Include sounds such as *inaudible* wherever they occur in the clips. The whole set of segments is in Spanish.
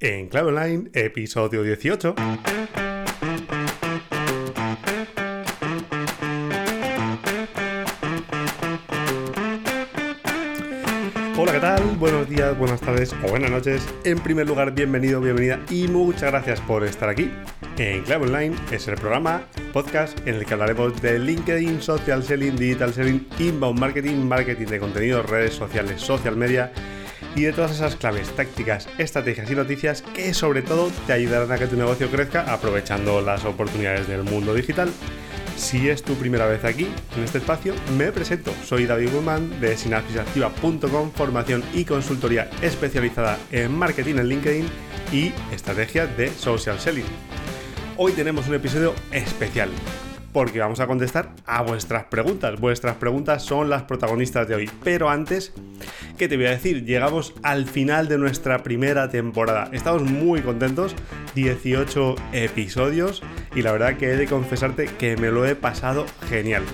en Clave Online, episodio 18. Hola, ¿qué tal? Buenos días, buenas tardes o buenas noches. En primer lugar, bienvenido, bienvenida y muchas gracias por estar aquí. En Clave Online es el programa, podcast en el que hablaremos de LinkedIn, social selling, digital selling, inbound marketing, marketing de contenido, redes sociales, social media y de todas esas claves, tácticas, estrategias y noticias que sobre todo te ayudarán a que tu negocio crezca aprovechando las oportunidades del mundo digital. Si es tu primera vez aquí, en este espacio, me presento. Soy David Guzmán de sinapsisactiva.com, formación y consultoría especializada en marketing en LinkedIn y estrategias de social selling. Hoy tenemos un episodio especial porque vamos a contestar a vuestras preguntas. Vuestras preguntas son las protagonistas de hoy. Pero antes, ¿qué te voy a decir? Llegamos al final de nuestra primera temporada. Estamos muy contentos, 18 episodios y la verdad que he de confesarte que me lo he pasado genial.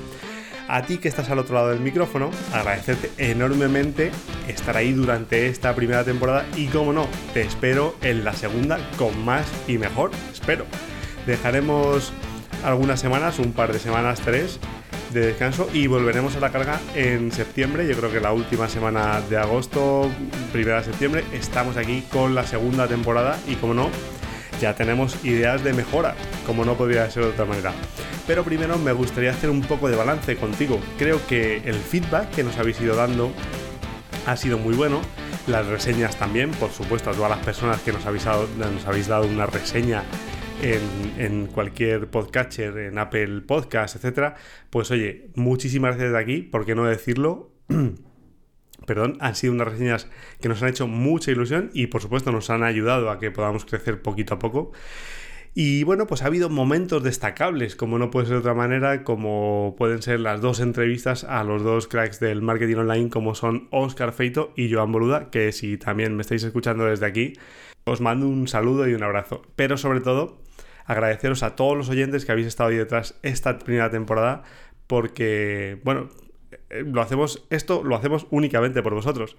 A ti que estás al otro lado del micrófono, agradecerte enormemente estar ahí durante esta primera temporada y como no, te espero en la segunda con más y mejor, espero. Dejaremos algunas semanas, un par de semanas, tres de descanso y volveremos a la carga en septiembre. Yo creo que la última semana de agosto, primera de septiembre, estamos aquí con la segunda temporada y como no, ya tenemos ideas de mejora, como no podría ser de otra manera. Pero primero me gustaría hacer un poco de balance contigo. Creo que el feedback que nos habéis ido dando ha sido muy bueno. Las reseñas también, por supuesto, a todas las personas que nos habéis dado, nos habéis dado una reseña en, cualquier podcatcher, en Apple Podcast, etcétera, pues oye, muchísimas gracias de aquí, ¿por qué no decirlo? *clears throat* Perdón, han sido unas reseñas que nos han hecho mucha ilusión y por supuesto nos han ayudado a que podamos crecer poquito a poco. Y bueno, pues ha habido momentos destacables, como no puede ser de otra manera, como pueden ser las dos entrevistas a los dos cracks del marketing online, como son Oscar Feito y Joan Boluda, que si también me estáis escuchando desde aquí, os mando un saludo y un abrazo. Pero sobre todo, agradeceros a todos los oyentes que habéis estado ahí detrás esta primera temporada, porque, bueno, eh, lo hacemos, esto lo hacemos únicamente por vosotros.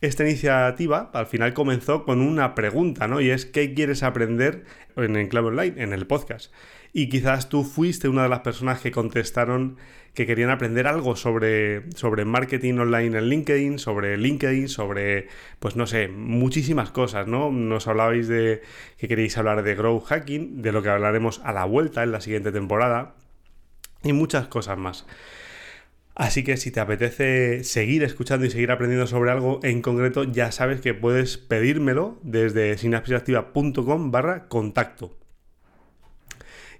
Esta iniciativa al final comenzó con una pregunta, ¿no? Y es ¿qué quieres aprender en Enclave Online, en el podcast? Y quizás tú fuiste una de las personas que contestaron que querían aprender algo sobre, sobre marketing online en LinkedIn, sobre LinkedIn, sobre, pues no sé, muchísimas cosas, ¿no? Nos hablabais de que queréis hablar de Grow Hacking, de lo que hablaremos a la vuelta en la siguiente temporada, y muchas cosas más. Así que si te apetece seguir escuchando y seguir aprendiendo sobre algo en concreto, ya sabes que puedes pedírmelo desde sinapsisactiva.com barra contacto.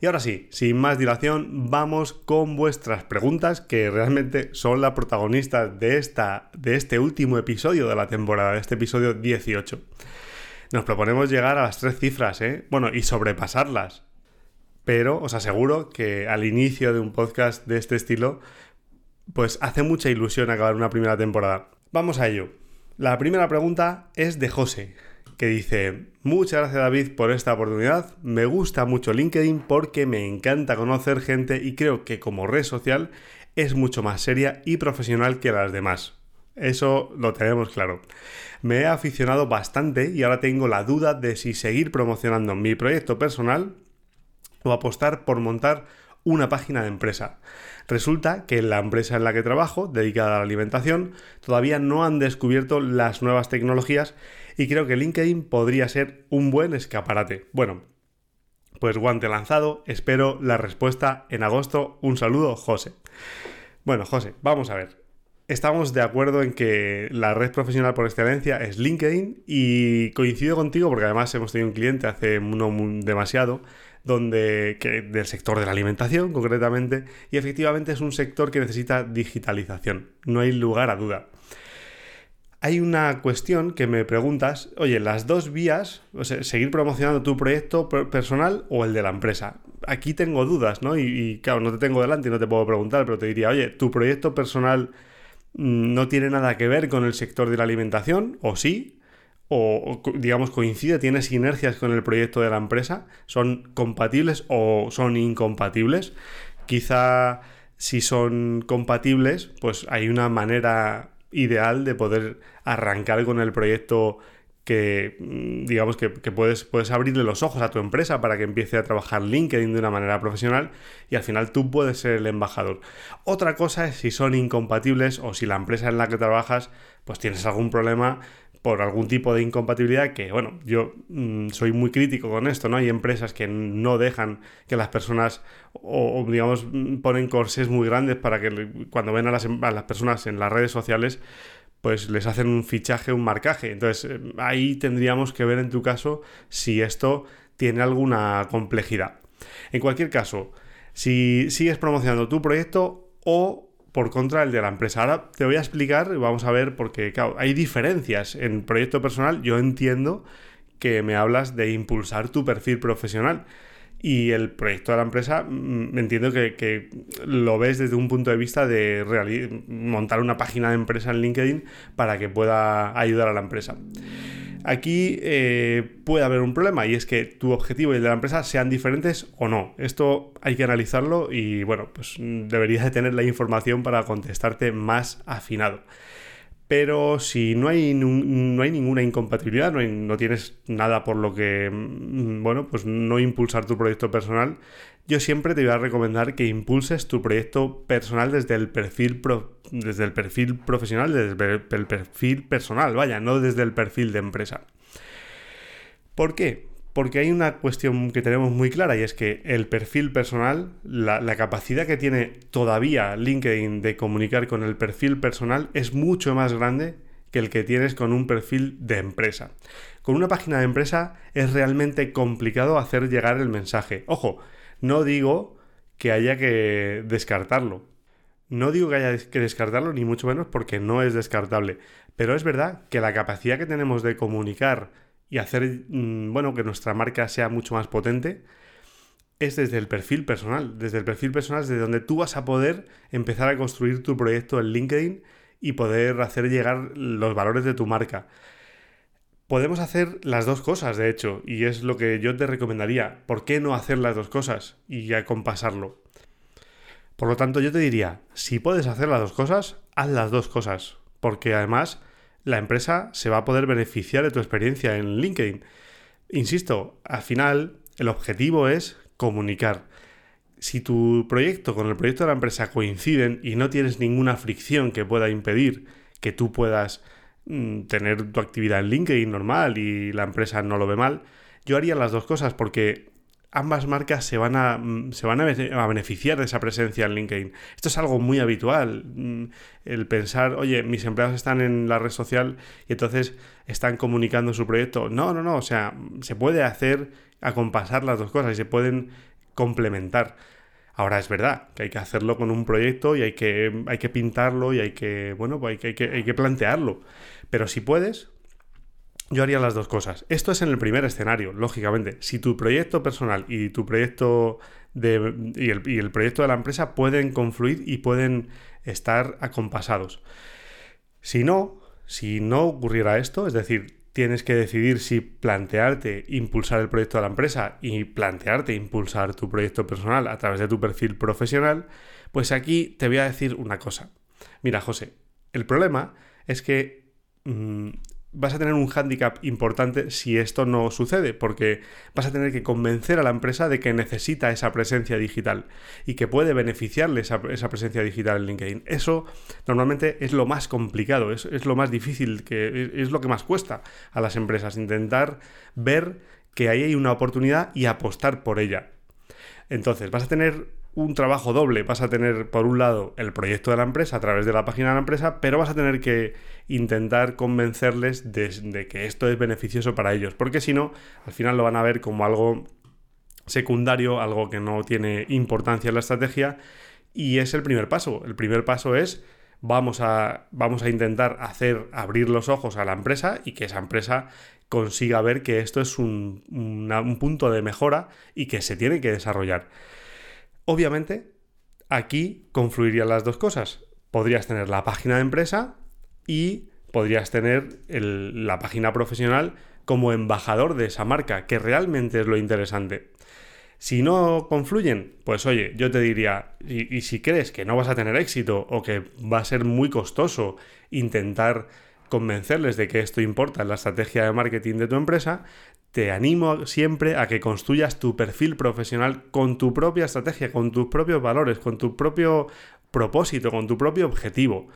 Y ahora sí, sin más dilación, vamos con vuestras preguntas, que realmente son la protagonista de, esta, de este último episodio de la temporada, de este episodio 18. Nos proponemos llegar a las tres cifras, ¿eh? Bueno, y sobrepasarlas. Pero os aseguro que al inicio de un podcast de este estilo, pues hace mucha ilusión acabar una primera temporada. Vamos a ello. La primera pregunta es de José, que dice, muchas gracias David por esta oportunidad, me gusta mucho LinkedIn porque me encanta conocer gente y creo que como red social es mucho más seria y profesional que las demás. Eso lo tenemos claro. Me he aficionado bastante y ahora tengo la duda de si seguir promocionando mi proyecto personal o apostar por montar una página de empresa. Resulta que la empresa en la que trabajo, dedicada a la alimentación, todavía no han descubierto las nuevas tecnologías y creo que LinkedIn podría ser un buen escaparate. Bueno, pues guante lanzado, espero la respuesta en agosto. Un saludo, José. Bueno, José, vamos a ver. Estamos de acuerdo en que la red profesional por excelencia es LinkedIn y coincido contigo porque además hemos tenido un cliente hace no demasiado donde que, del sector de la alimentación concretamente y efectivamente es un sector que necesita digitalización, no hay lugar a duda. Hay una cuestión que me preguntas, oye, las dos vías, o sea, seguir promocionando tu proyecto personal o el de la empresa. Aquí tengo dudas, ¿no? Y, claro, no te tengo delante y no te puedo preguntar, pero te diría, oye, ¿tu proyecto personal mm, no tiene nada que ver con el sector de la alimentación? ¿O sí? o, digamos coincide, tiene sinergias con el proyecto de la empresa, son compatibles o son incompatibles. Quizá si son compatibles, pues hay una manera ideal de poder arrancar con el proyecto que mm, digamos que, puedes, puedes abrirle los ojos a tu empresa para que empiece a trabajar LinkedIn de una manera profesional y al final tú puedes ser el embajador. Otra cosa es si son incompatibles o si la empresa en la que trabajas pues tienes algún problema por algún tipo de incompatibilidad que, bueno, yo mm, soy muy crítico con esto, ¿no? Hay empresas que no dejan que las personas, o, digamos, ponen corsés muy grandes para que cuando ven a las, a las personas en las redes sociales, pues les hacen un fichaje, un marcaje. Entonces, eh, ahí tendríamos que ver en tu caso si esto tiene alguna complejidad. En cualquier caso, si sigues promocionando tu proyecto o por contra el de la empresa. Ahora te voy a explicar vamos a ver porque claro, hay diferencias en proyecto personal. Yo entiendo que me hablas de impulsar tu perfil profesional. Y el proyecto de la empresa, mm, entiendo que, lo ves desde un punto de vista de montar una página de empresa en LinkedIn para que pueda ayudar a la empresa. Aquí eh, puede haber un problema y es que tu objetivo y el de la empresa sean diferentes o no. Esto hay que analizarlo y bueno, pues deberías de tener la información para contestarte más afinado. Pero si no hay, no hay ninguna incompatibilidad, no, tienes nada por lo que, mm, bueno, pues no impulsar tu proyecto personal, yo siempre te voy a recomendar que impulses tu proyecto personal desde el perfil, desde el perfil profesional, desde el perfil personal, vaya, no desde el perfil de empresa. ¿Por qué? Porque hay una cuestión que tenemos muy clara y es que el perfil personal, la, capacidad que tiene todavía LinkedIn de comunicar con el perfil personal es mucho más grande que el que tienes con un perfil de empresa. Con una página de empresa es realmente complicado hacer llegar el mensaje. Ojo, no digo que haya que descartarlo. No digo que haya que descartarlo, ni mucho menos porque no es descartable. Pero es verdad que la capacidad que tenemos de comunicar y hacer, mm, bueno, que nuestra marca sea mucho más potente, es desde el perfil personal. Desde el perfil personal es desde donde tú vas a poder empezar a construir tu proyecto en LinkedIn y poder hacer llegar los valores de tu marca. Podemos hacer las dos cosas, de hecho, y es lo que yo te recomendaría. ¿Por qué no hacer las dos cosas y ya compasarlo? Por lo tanto, yo te diría, si puedes hacer las dos cosas, haz las dos cosas, porque además la empresa se va a poder beneficiar de tu experiencia en LinkedIn. Insisto, al final el objetivo es comunicar. Si tu proyecto con el proyecto de la empresa coinciden y no tienes ninguna fricción que pueda impedir que tú puedas mm, tener tu actividad en LinkedIn normal y la empresa no lo ve mal, yo haría las dos cosas porque ambas marcas se van, a, mm, se van a, beneficiar de esa presencia en LinkedIn. Esto es algo muy habitual, mm, el pensar, oye, mis empleados están en la red social y entonces están comunicando su proyecto. No, no, no, o sea, se puede hacer acompasar las dos cosas y se pueden complementar. Ahora es verdad que hay que hacerlo con un proyecto y hay que, hay que pintarlo y hay que, bueno, pues hay que, hay que plantearlo. Pero si puedes, yo haría las dos cosas. Esto es en el primer escenario, lógicamente. Si tu proyecto personal y tu proyecto de, y, el, proyecto de la empresa pueden confluir y pueden estar acompasados. Si no, si no ocurriera esto, es decir, tienes que decidir si plantearte impulsar el proyecto de la empresa y plantearte impulsar tu proyecto personal a través de tu perfil profesional, pues aquí te voy a decir una cosa. Mira, José, el problema es que mm, vas a tener un hándicap importante si esto no sucede, porque vas a tener que convencer a la empresa de que necesita esa presencia digital y que puede beneficiarle esa, presencia digital en LinkedIn. Eso normalmente es lo más complicado, es, es lo más difícil, que es lo que más cuesta a las empresas, intentar ver que ahí hay una oportunidad y apostar por ella. Entonces, vas a tener un trabajo doble. Vas a tener, por un lado, el proyecto de la empresa a través de la página de la empresa, pero vas a tener que intentar convencerles de, que esto es beneficioso para ellos, porque si no, al final lo van a ver como algo secundario, algo que no tiene importancia en la estrategia, y es el primer paso. El primer paso es vamos a, vamos a intentar hacer abrir los ojos a la empresa y que esa empresa consiga ver que esto es un, un punto de mejora y que se tiene que desarrollar. Obviamente, aquí confluirían las dos cosas. Podrías tener la página de empresa y podrías tener la página profesional como embajador de esa marca, que realmente es lo interesante. Si no confluyen, pues oye, yo te diría, y, si crees que no vas a tener éxito o que va a ser muy costoso intentar convencerles de que esto importa en la estrategia de marketing de tu empresa, te animo siempre a que construyas tu perfil profesional con tu propia estrategia, con tus propios valores, con tu propio propósito, con tu propio objetivo.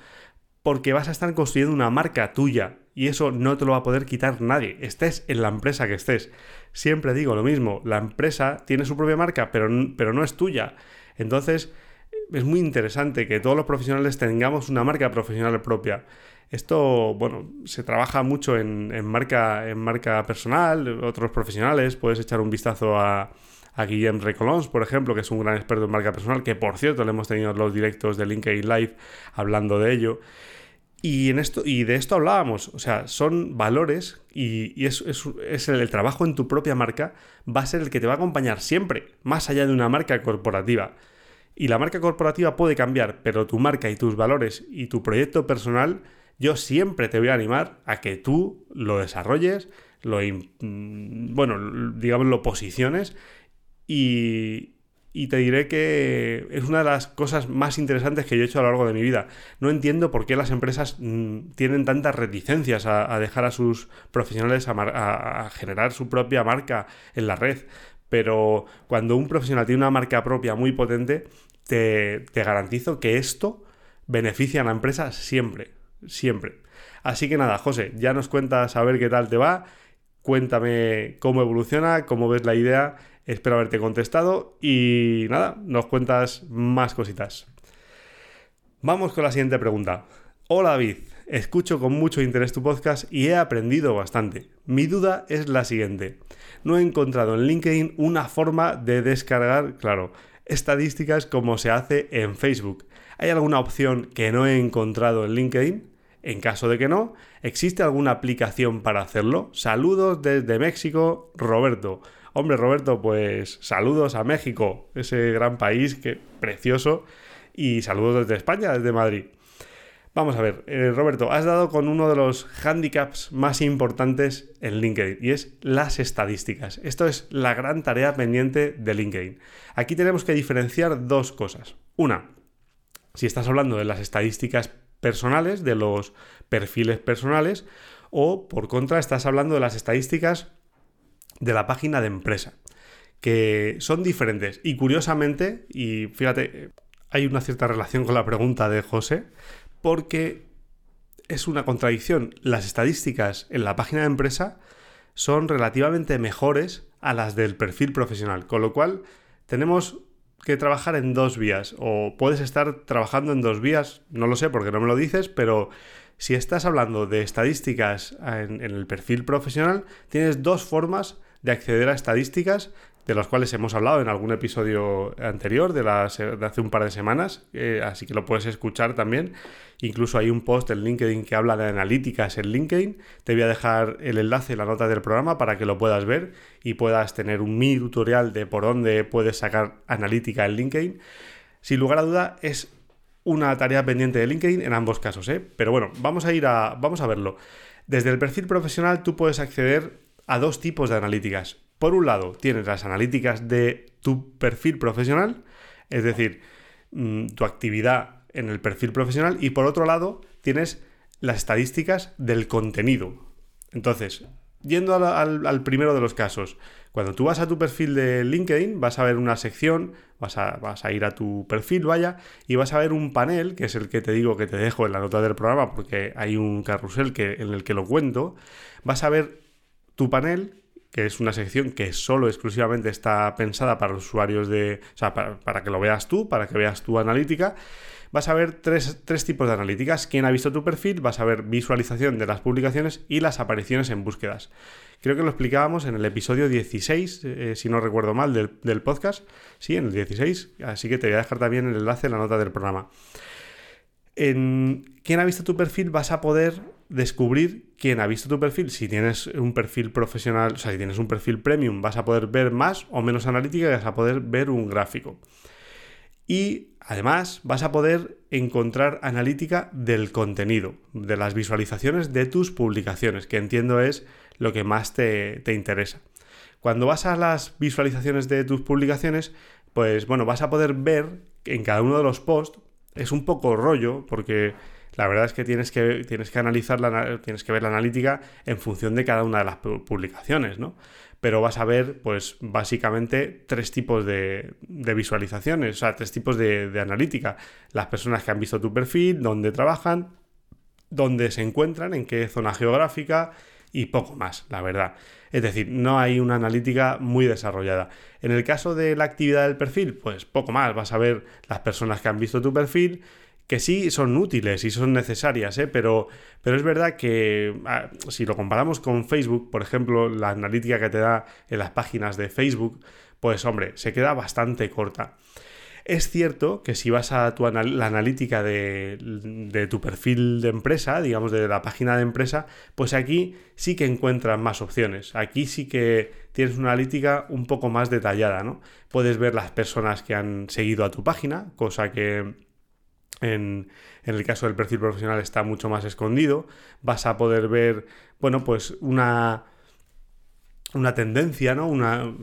Porque vas a estar construyendo una marca tuya y eso no te lo va a poder quitar nadie, estés en la empresa que estés. Siempre digo lo mismo, la empresa tiene su propia marca, pero, pero no es tuya. Entonces, es muy interesante que todos los profesionales tengamos una marca profesional propia. Esto, bueno, se trabaja mucho en, marca, en marca personal, otros profesionales, puedes echar un vistazo a, a Guillem Recolons, por ejemplo, que es un gran experto en marca personal, que por cierto le hemos tenido los directos de LinkedIn Live hablando de ello. Y, en esto, y de esto hablábamos, o sea, son valores y, es, es, el, trabajo en tu propia marca va a ser el que te va a acompañar siempre, más allá de una marca corporativa. Y la marca corporativa puede cambiar, pero tu marca y tus valores y tu proyecto personal, yo siempre te voy a animar a que tú lo desarrolles, lo, mm, bueno, digamos, lo posiciones y, te diré que es una de las cosas más interesantes que yo he hecho a lo largo de mi vida. No entiendo por qué las empresas mm, tienen tantas reticencias a, dejar a sus profesionales a, generar su propia marca en la red. Pero cuando un profesional tiene una marca propia muy potente, te, te garantizo que esto beneficia a la empresa siempre, siempre. Así que nada, José, ya nos cuentas a ver qué tal te va. Cuéntame cómo evoluciona, cómo ves la idea Espero haberte contestado y nada, nos cuentas más cositas. Vamos con la siguiente pregunta. Hola David, escucho con mucho interés tu podcast y he aprendido bastante. Mi duda es la siguiente. No he encontrado en LinkedIn una forma de descargar, claro, estadísticas como se hace en Facebook. ¿Hay alguna opción que no he encontrado en LinkedIn? En caso de que no, ¿existe alguna aplicación para hacerlo? Saludos desde México, Roberto. Hombre, Roberto, pues saludos a México, ese gran país que precioso, y saludos desde España, desde Madrid. Vamos a ver, eh, Roberto, has dado con uno de los handicaps más importantes en LinkedIn y es las estadísticas. Esto es la gran tarea pendiente de LinkedIn. Aquí tenemos que diferenciar dos cosas. Una, si estás hablando de las estadísticas personales, de los perfiles personales, o por contra estás hablando de las estadísticas de la página de empresa, que son diferentes. Y curiosamente, y fíjate, hay una cierta relación con la pregunta de José, porque es una contradicción. Las estadísticas en la página de empresa son relativamente mejores a las del perfil profesional, con lo cual tenemos que trabajar en dos vías, o puedes estar trabajando en dos vías, no lo sé porque no me lo dices, pero si estás hablando de estadísticas en, el perfil profesional, tienes dos formas de acceder a estadísticas de las cuales hemos hablado en algún episodio anterior de, de hace un par de semanas, eh, así que lo puedes escuchar también. Incluso hay un post en LinkedIn que habla de analíticas en LinkedIn. Te voy a dejar el enlace en la nota del programa para que lo puedas ver y puedas tener un mini tutorial de por dónde puedes sacar analítica en LinkedIn. Sin lugar a duda es una tarea pendiente de LinkedIn en ambos casos, ¿eh? Pero bueno, vamos a ir a, vamos a verlo. Desde el perfil profesional tú puedes acceder a dos tipos de analíticas. Por un lado, tienes las analíticas de tu perfil profesional, es decir, mm, tu actividad en el perfil profesional, y por otro lado, tienes las estadísticas del contenido. Entonces, yendo al, primero de los casos, cuando tú vas a tu perfil de LinkedIn, vas a ver una sección, vas a, vas a, ir a tu perfil, vaya, y vas a ver un panel, que es el que te digo que te dejo en la nota del programa, porque hay un carrusel que, en el que lo cuento, vas a ver tu panel, que es una sección que solo exclusivamente está pensada para los usuarios de. O sea, para, que lo veas tú, para que veas tu analítica. Vas a ver tres, tipos de analíticas. Quién ha visto tu perfil, vas a ver visualización de las publicaciones y las apariciones en búsquedas. Creo que lo explicábamos en el episodio 16, eh, si no recuerdo mal, del, del, podcast. Sí, en el 16. Así que te voy a dejar también el enlace en la nota del programa. En quién ha visto tu perfil vas a poder descubrir quién ha visto tu perfil. Si tienes un perfil profesional, o sea, si tienes un perfil premium, vas a poder ver más o menos analítica y vas a poder ver un gráfico. Y además vas a poder encontrar analítica del contenido, de las visualizaciones de tus publicaciones, que entiendo es lo que más te, te interesa. Cuando vas a las visualizaciones de tus publicaciones, pues bueno, vas a poder ver en cada uno de los posts, es un poco rollo, porque la verdad es que tienes que, tienes que analizar, la, tienes que ver la analítica en función de cada una de las publicaciones, ¿no? Pero vas a ver, pues, básicamente tres tipos de, visualizaciones, o sea, tres tipos de, de analítica. Las personas que han visto tu perfil, dónde trabajan, dónde se encuentran, en qué zona geográfica y poco más, la verdad. Es decir, no hay una analítica muy desarrollada. En el caso de la actividad del perfil, pues poco más. Vas a ver las personas que han visto tu perfil, que sí son útiles y son necesarias, ¿eh? pero, pero es verdad que ah, si lo comparamos con Facebook, por ejemplo, la analítica que te da en las páginas de Facebook, pues hombre, se queda bastante corta. Es cierto que si vas a tu la analítica de, tu perfil de empresa, digamos de la página de empresa, pues aquí sí que encuentras más opciones. Aquí sí que tienes una analítica un poco más detallada, ¿no? Puedes ver las personas que han seguido a tu página, cosa que en, el caso del perfil profesional está mucho más escondido. Vas a poder ver, bueno, pues una una tendencia, ¿no? Una,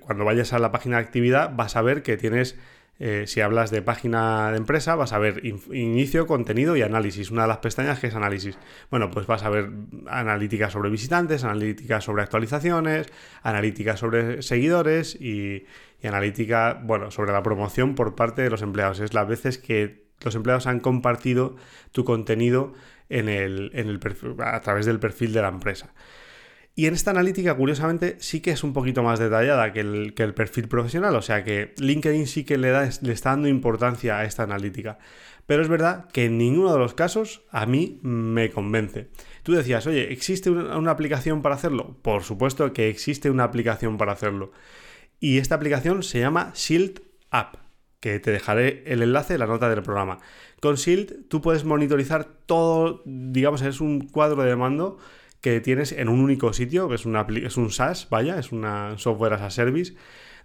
cuando vayas a la página de actividad vas a ver que tienes eh, si hablas de página de empresa, vas a ver inicio, contenido y análisis. Una de las pestañas que es análisis. Bueno, pues vas a ver analítica sobre visitantes, analítica sobre actualizaciones, analítica sobre seguidores y, analítica, bueno, sobre la promoción por parte de los empleados. Es las veces que los empleados han compartido tu contenido en el, en el a través del perfil de la empresa. Y en esta analítica, curiosamente, sí que es un poquito más detallada que el, perfil profesional, o sea que LinkedIn sí que le, da, le está dando importancia a esta analítica. Pero es verdad que en ninguno de los casos a mí me convence. Tú decías, oye, ¿existe una, aplicación para hacerlo? Por supuesto que existe una aplicación para hacerlo. Y esta aplicación se llama Shield App, que te dejaré el enlace en la nota del programa. Con Shield tú puedes monitorizar todo, digamos, es un cuadro de mando que tienes en un único sitio, es, una, es un SaaS, vaya, es una software as a service,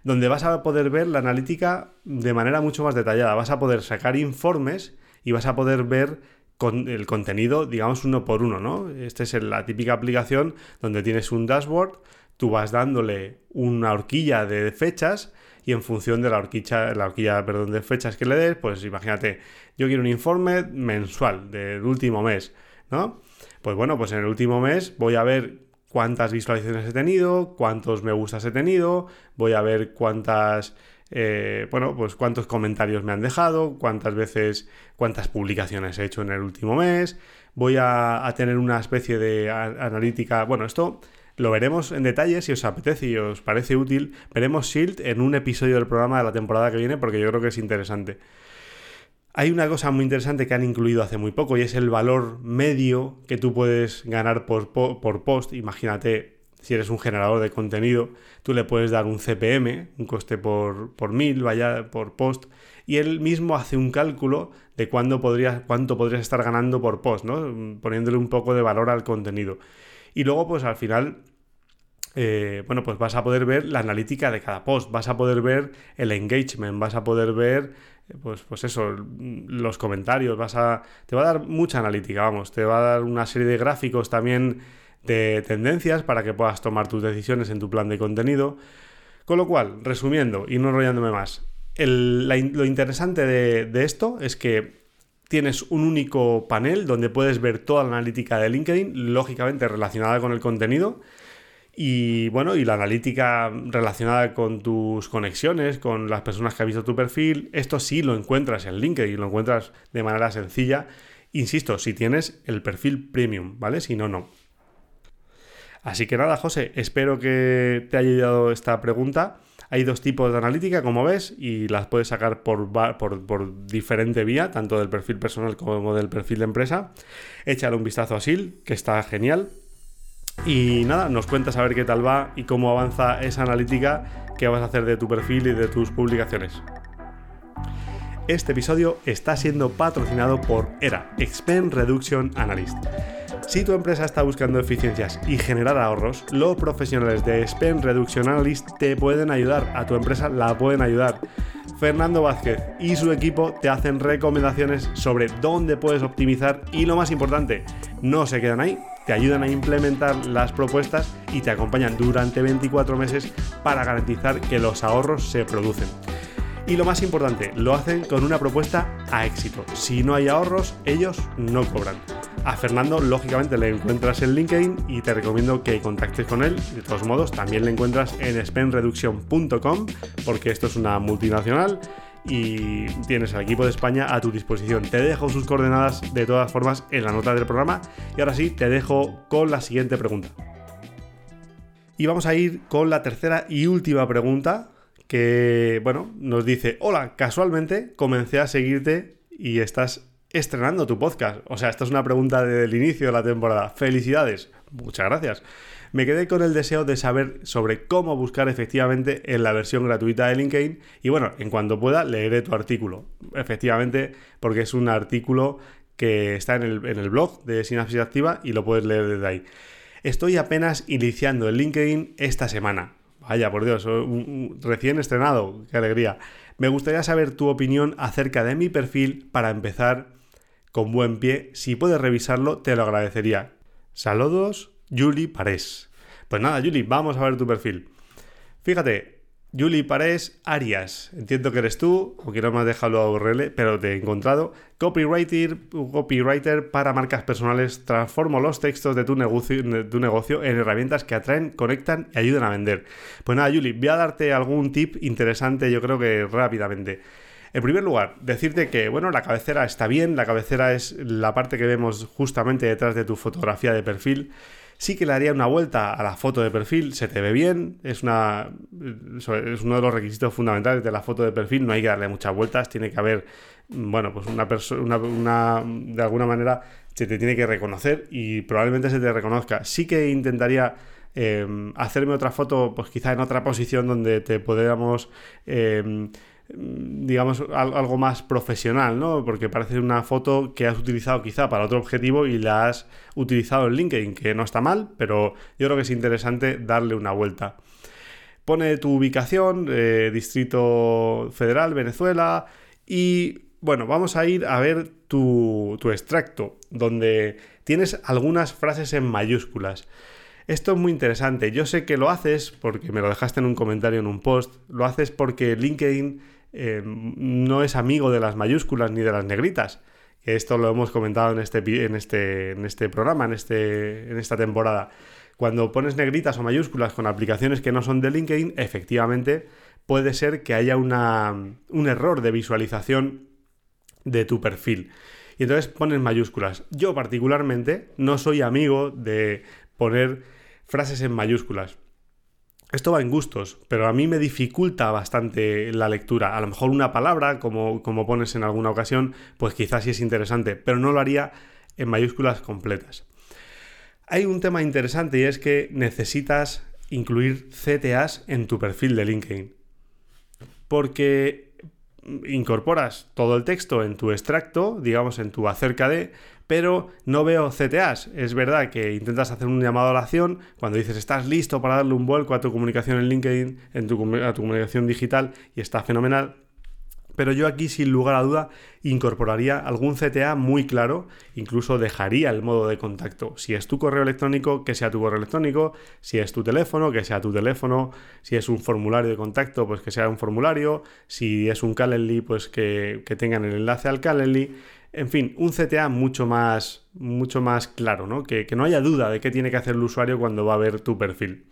donde vas a poder ver la analítica de manera mucho más detallada. Vas a poder sacar informes y vas a poder ver con el contenido, digamos, uno por uno, ¿no? Esta es la típica aplicación donde tienes un dashboard, tú vas dándole una horquilla de fechas y en función de la horquilla, la horquilla perdón, de fechas que le des, pues imagínate, yo quiero un informe mensual del último mes, ¿no? Pues bueno, pues en el último mes voy a ver cuántas visualizaciones he tenido, cuántos me gustas he tenido, voy a ver cuántas, eh, bueno, pues cuántos comentarios me han dejado, cuántas veces, cuántas publicaciones he hecho en el último mes, voy a, tener una especie de analítica, bueno, esto lo veremos en detalle si os apetece y os parece útil, veremos Shield en un episodio del programa de la temporada que viene porque yo creo que es interesante. Hay una cosa muy interesante que han incluido hace muy poco y es el valor medio que tú puedes ganar por, post. Imagínate, si eres un generador de contenido, tú le puedes dar un CPM, un coste por, por mil, vaya, por post, y él mismo hace un cálculo de cuánto podrías, cuánto podrías estar ganando por post, ¿no? Poniéndole un poco de valor al contenido. Y luego, pues al final eh, bueno, pues vas a poder ver la analítica de cada post, vas a poder ver el engagement, vas a poder ver pues, pues eso, los comentarios, vas a, te va a dar mucha analítica, vamos, te va a dar una serie de gráficos también de tendencias para que puedas tomar tus decisiones en tu plan de contenido. Con lo cual, resumiendo y no enrollándome más, lo interesante de, de esto es que tienes un único panel donde puedes ver toda la analítica de LinkedIn, lógicamente relacionada con el contenido y bueno, y la analítica relacionada con tus conexiones, con las personas que han visto tu perfil, esto sí lo encuentras en LinkedIn, lo encuentras de manera sencilla. Insisto, si tienes el perfil premium, ¿vale? Si no, no. Así que nada, José, espero que te haya ayudado esta pregunta. Hay dos tipos de analítica, como ves, y las puedes sacar por, por, diferente vía, tanto del perfil personal como del perfil de empresa. Échale un vistazo a SIL, que está genial. Y nada, nos cuentas a ver qué tal va y cómo avanza esa analítica que vas a hacer de tu perfil y de tus publicaciones. Este episodio está siendo patrocinado por ERA, Expense Reduction Analyst. Si tu empresa está buscando eficiencias y generar ahorros, los profesionales de Expense Reduction Analyst te pueden ayudar, a tu empresa la pueden ayudar. Fernando Vázquez y su equipo te hacen recomendaciones sobre dónde puedes optimizar y lo más importante, no se quedan ahí, te ayudan a implementar las propuestas y te acompañan durante 24 meses para garantizar que los ahorros se producen. Y lo más importante, lo hacen con una propuesta a éxito. Si no hay ahorros, ellos no cobran. A Fernando, lógicamente, le encuentras en LinkedIn y te recomiendo que contactes con él. De todos modos, también le encuentras en spendreduction.com porque esto es una multinacional y tienes al equipo de España a tu disposición. Te dejo sus coordenadas de todas formas en la nota del programa y ahora sí te dejo con la siguiente pregunta. Y vamos a ir con la tercera y última pregunta que, bueno, nos dice, hola, casualmente comencé a seguirte y estás estrenando tu podcast. O sea, esta es una pregunta del inicio de la temporada. Felicidades. Muchas gracias me quedé con el deseo de saber sobre cómo buscar efectivamente en la versión gratuita de LinkedIn y bueno, en cuanto pueda leeré tu artículo, efectivamente, porque es un artículo que está en el, blog de Sinapsis Activa y lo puedes leer desde ahí. Estoy apenas iniciando el LinkedIn esta semana. Vaya, por Dios, recién estrenado, qué alegría. Me gustaría saber tu opinión acerca de mi perfil para empezar con buen pie. Si puedes revisarlo, te lo agradecería. Saludos, Julie Parés. Pues nada, Julie, vamos a ver tu perfil. Fíjate, Julie Parés Arias. Entiendo que eres tú, o que no me has dejado la URL, pero te he encontrado. Copywriter, copywriter para marcas personales. Transformo los textos de tu, negocio, de tu negocio en herramientas que atraen, conectan y ayudan a vender. Pues nada, Julie, voy a darte algún tip interesante, yo creo que rápidamente. En primer lugar, decirte que, bueno, la cabecera está bien, la cabecera es la parte que vemos justamente detrás de tu fotografía de perfil sí que le haría una vuelta a la foto de perfil, se te ve bien, es, una, es uno de los requisitos fundamentales de la foto de perfil, no hay que darle muchas vueltas, tiene que haber, bueno, pues una persona, una, de alguna manera se te tiene que reconocer y probablemente se te reconozca. Sí que intentaría... Em, hacerme otra foto, pues quizá en otra posición donde te podamos em, Mm, digamos, algo más profesional, ¿no? Porque parece una foto que has utilizado quizá para otro objetivo y la has utilizado en LinkedIn, que no está mal, pero yo creo que es interesante darle una vuelta. Pone tu ubicación, eh, Distrito Federal, Venezuela, y bueno, vamos a ir a ver tu, tu extracto, donde tienes algunas frases en mayúsculas. Esto es muy interesante. Yo sé que lo haces porque me lo dejaste en un comentario en un post. Lo haces porque LinkedIn eh, no es amigo de las mayúsculas ni de las negritas. Esto lo hemos comentado en este, en este, en este programa, en, este, en esta temporada. Cuando pones negritas o mayúsculas con aplicaciones que no son de LinkedIn, efectivamente puede ser que haya un error de visualización de tu perfil. Y entonces pones mayúsculas. Yo particularmente no soy amigo de poner frases en mayúsculas. Esto va en gustos, pero a mí me dificulta bastante la lectura. A lo mejor una palabra, como, como pones en alguna ocasión, pues quizás sí es interesante, pero no lo haría en mayúsculas completas. Hay un tema interesante y es que necesitas incluir CTAs en tu perfil de LinkedIn. Porque incorporas todo el texto en tu extracto, digamos en tu acerca de, pero no veo CTAs. Es verdad que intentas hacer un llamado a la acción cuando dices estás listo para darle un vuelco a tu comunicación en LinkedIn, en tu, a tu comunicación digital y está fenomenal. Pero yo aquí, sin lugar a duda, incorporaría algún CTA muy claro, incluso dejaría el modo de contacto. Si es tu correo electrónico, que sea tu correo electrónico, si es tu teléfono, que sea tu teléfono, si es un formulario de contacto, pues que sea un formulario, si es un Calendly, pues que, que tengan el enlace al Calendly. En fin, un CTA mucho más, mucho más claro, ¿no? Que, que no haya duda de qué tiene que hacer el usuario cuando va a ver tu perfil.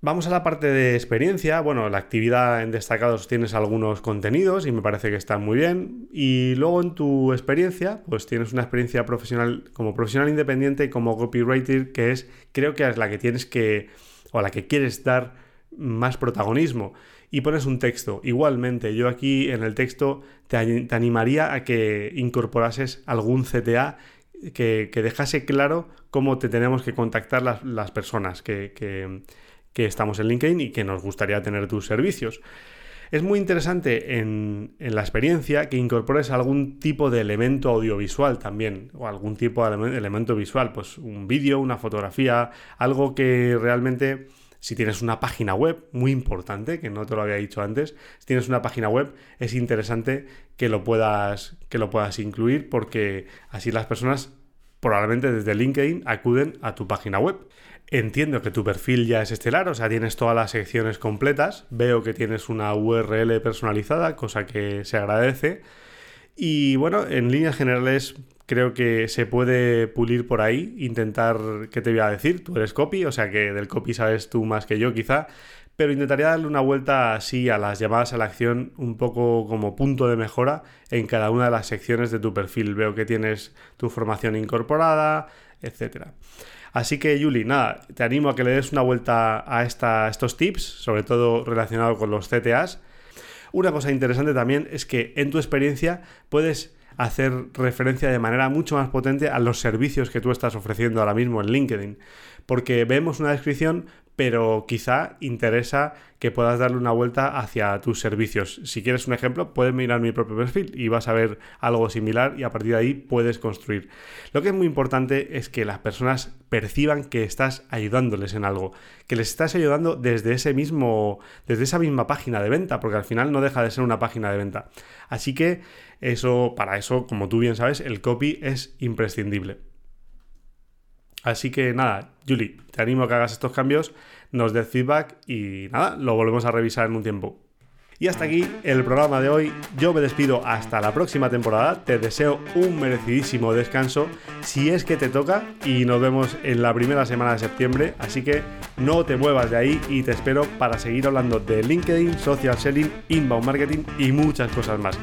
Vamos a la parte de experiencia. Bueno, la actividad en destacados tienes algunos contenidos y me parece que están muy bien. Y luego en tu experiencia, pues tienes una experiencia profesional como profesional independiente, como copywriter, que es, creo que es la que tienes que, o la que quieres dar más protagonismo y pones un texto. Igualmente, yo aquí en el texto te, animaría a que incorporases algún CTA que, dejase claro cómo te tenemos que contactar las, personas que, que, estamos en LinkedIn y que nos gustaría tener tus servicios. Es muy interesante en, en, la experiencia que incorpores algún tipo de elemento audiovisual también, o algún tipo de elemento visual, pues un vídeo, una fotografía, algo que realmente si tienes una página web, muy importante, que no te lo había dicho antes, si tienes una página web, es interesante que lo puedas, que lo puedas incluir porque así las personas probablemente desde LinkedIn acuden a tu página web. Entiendo que tu perfil ya es estelar, o sea, tienes todas las secciones completas, veo que tienes una URL personalizada, cosa que se agradece. Y bueno, en líneas generales creo que se puede pulir por ahí, intentar, ¿qué te voy a decir? Tú eres copy, o sea que del copy sabes tú más que yo quizá, pero intentaría darle una vuelta así a las llamadas a la acción un poco como punto de mejora en cada una de las secciones de tu perfil. Veo que tienes tu formación incorporada, etc. Así que, Yuli, nada, te animo a que le des una vuelta a, esta, estos tips, sobre todo relacionado con los CTAs. Una cosa interesante también es que en tu experiencia puedes hacer referencia de manera mucho más potente a los servicios que tú estás ofreciendo ahora mismo en LinkedIn. Porque vemos una descripción, pero quizá interesa que puedas darle una vuelta hacia tus servicios. Si quieres un ejemplo, puedes mirar mi propio perfil y vas a ver algo similar y a partir de ahí puedes construir. Lo que es muy importante es que las personas perciban que estás ayudándoles en algo, que les estás ayudando desde ese mismo desde esa misma página de venta, porque al final no deja de ser una página de venta. Así que eso para eso, como tú bien sabes, el copy es imprescindible. Así que nada, Julie, te animo a que hagas estos cambios, nos des feedback y nada, lo volvemos a revisar en un tiempo. Y hasta aquí el programa de hoy. Yo me despido hasta la próxima temporada. Te deseo un merecidísimo descanso si es que te toca y nos vemos en la primera semana de septiembre. Así que no te muevas de ahí y te espero para seguir hablando de LinkedIn, social selling, inbound marketing y muchas cosas más.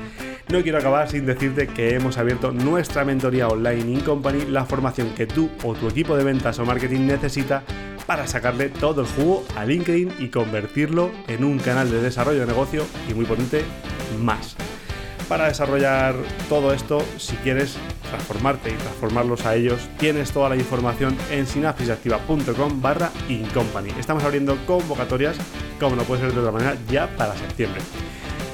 No quiero acabar sin decirte que hemos abierto nuestra mentoría online in company, la formación que tú o tu equipo de ventas o marketing necesita para sacarle todo el jugo a LinkedIn y convertirlo en un canal de desarrollo de negocio y muy potente más. Para desarrollar todo esto, si quieres transformarte y transformarlos a ellos, tienes toda la información en sinapsisactiva.com barra incompany. Estamos abriendo convocatorias, como no puede ser de otra manera, ya para septiembre.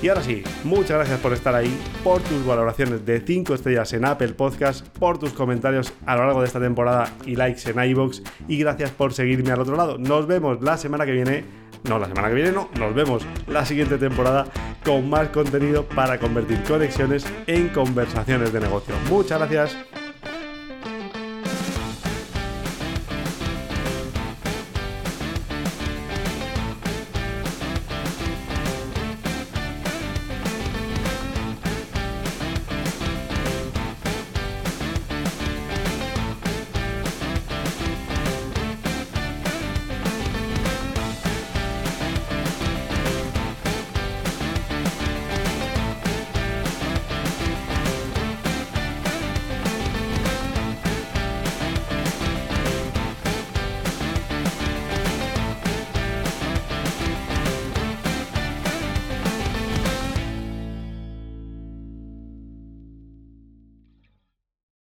Y ahora sí, muchas gracias por estar ahí, por tus valoraciones de 5 estrellas en Apple Podcast, por tus comentarios a lo largo de esta temporada y likes en iVoox y gracias por seguirme al otro lado. Nos vemos la semana que viene, no la semana que viene, no, nos vemos la siguiente temporada con más contenido para convertir conexiones en conversaciones de negocio. Muchas gracias.